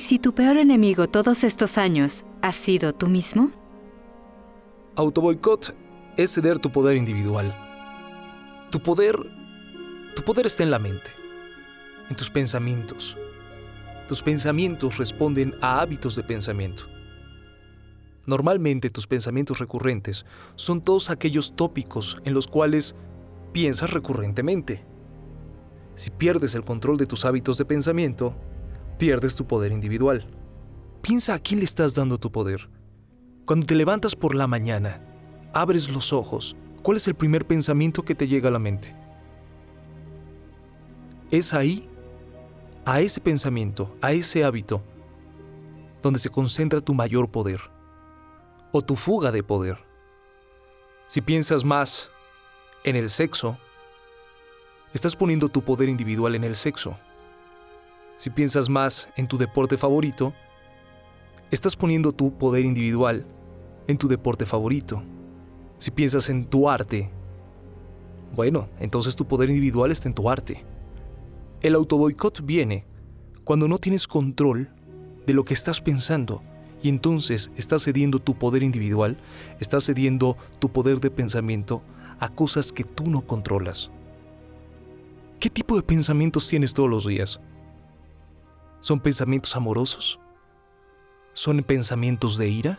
¿Y si tu peor enemigo todos estos años ha sido tú mismo? Autoboicot es ceder tu poder individual. Tu poder. Tu poder está en la mente, en tus pensamientos. Tus pensamientos responden a hábitos de pensamiento. Normalmente tus pensamientos recurrentes son todos aquellos tópicos en los cuales piensas recurrentemente. Si pierdes el control de tus hábitos de pensamiento, pierdes tu poder individual. Piensa a quién le estás dando tu poder. Cuando te levantas por la mañana, abres los ojos, ¿cuál es el primer pensamiento que te llega a la mente? Es ahí, a ese pensamiento, a ese hábito, donde se concentra tu mayor poder o tu fuga de poder. Si piensas más en el sexo, estás poniendo tu poder individual en el sexo. Si piensas más en tu deporte favorito, estás poniendo tu poder individual en tu deporte favorito. Si piensas en tu arte, bueno, entonces tu poder individual está en tu arte. El autoboicot viene cuando no tienes control de lo que estás pensando y entonces estás cediendo tu poder individual, estás cediendo tu poder de pensamiento a cosas que tú no controlas. ¿Qué tipo de pensamientos tienes todos los días? ¿Son pensamientos amorosos? ¿Son pensamientos de ira?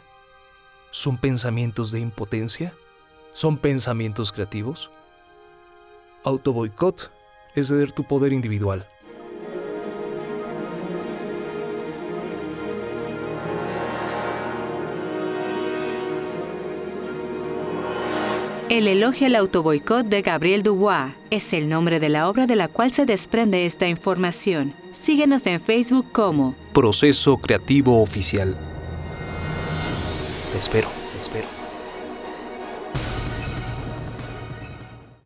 ¿Son pensamientos de impotencia? ¿Son pensamientos creativos? Autoboicot es ceder tu poder individual. El elogio al autoboicot de Gabriel Dubois es el nombre de la obra de la cual se desprende esta información. Síguenos en Facebook como Proceso Creativo Oficial. Te espero, te espero.